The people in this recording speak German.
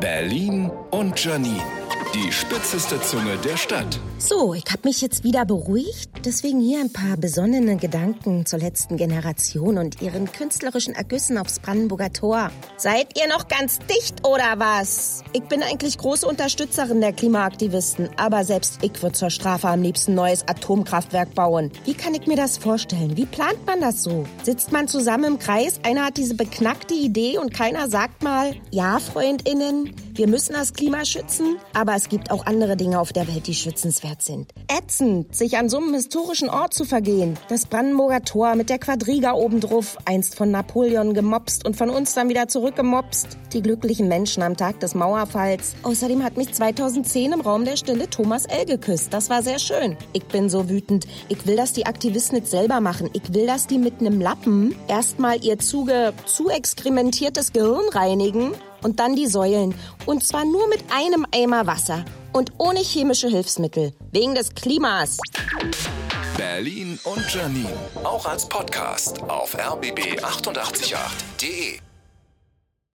Berlin und Janine. Die spitzeste Zunge der Stadt. So, ich habe mich jetzt wieder beruhigt. Deswegen hier ein paar besonnene Gedanken zur letzten Generation und ihren künstlerischen Ergüssen aufs Brandenburger Tor. Seid ihr noch ganz dicht oder was? Ich bin eigentlich große Unterstützerin der Klimaaktivisten, aber selbst ich würde zur Strafe am liebsten neues Atomkraftwerk bauen. Wie kann ich mir das vorstellen? Wie plant man das so? Sitzt man zusammen im Kreis, einer hat diese beknackte Idee und keiner sagt mal, ja, Freundinnen, wir müssen das Klima schützen, aber es gibt auch andere Dinge auf der Welt, die schützenswert sind. Ätzend, sich an so einem historischen Ort zu vergehen. Das Brandenburger Tor mit der Quadriga obendrauf, einst von Napoleon gemobst und von uns dann wieder zurückgemobst. Die glücklichen Menschen am Tag des Mauerfalls. Außerdem hat mich 2010 im Raum der Stille Thomas L. geküsst. Das war sehr schön. Ich bin so wütend. Ich will, dass die Aktivisten nicht selber machen. Ich will, dass die mit einem Lappen erstmal ihr zuge zu exkrementiertes Gehirn reinigen und dann die Säulen. Und zwar nur mit einem Eimer Wasser und ohne chemische Hilfsmittel. Wegen des Klimas. Berlin und Janine. Auch als Podcast auf rbb888.de.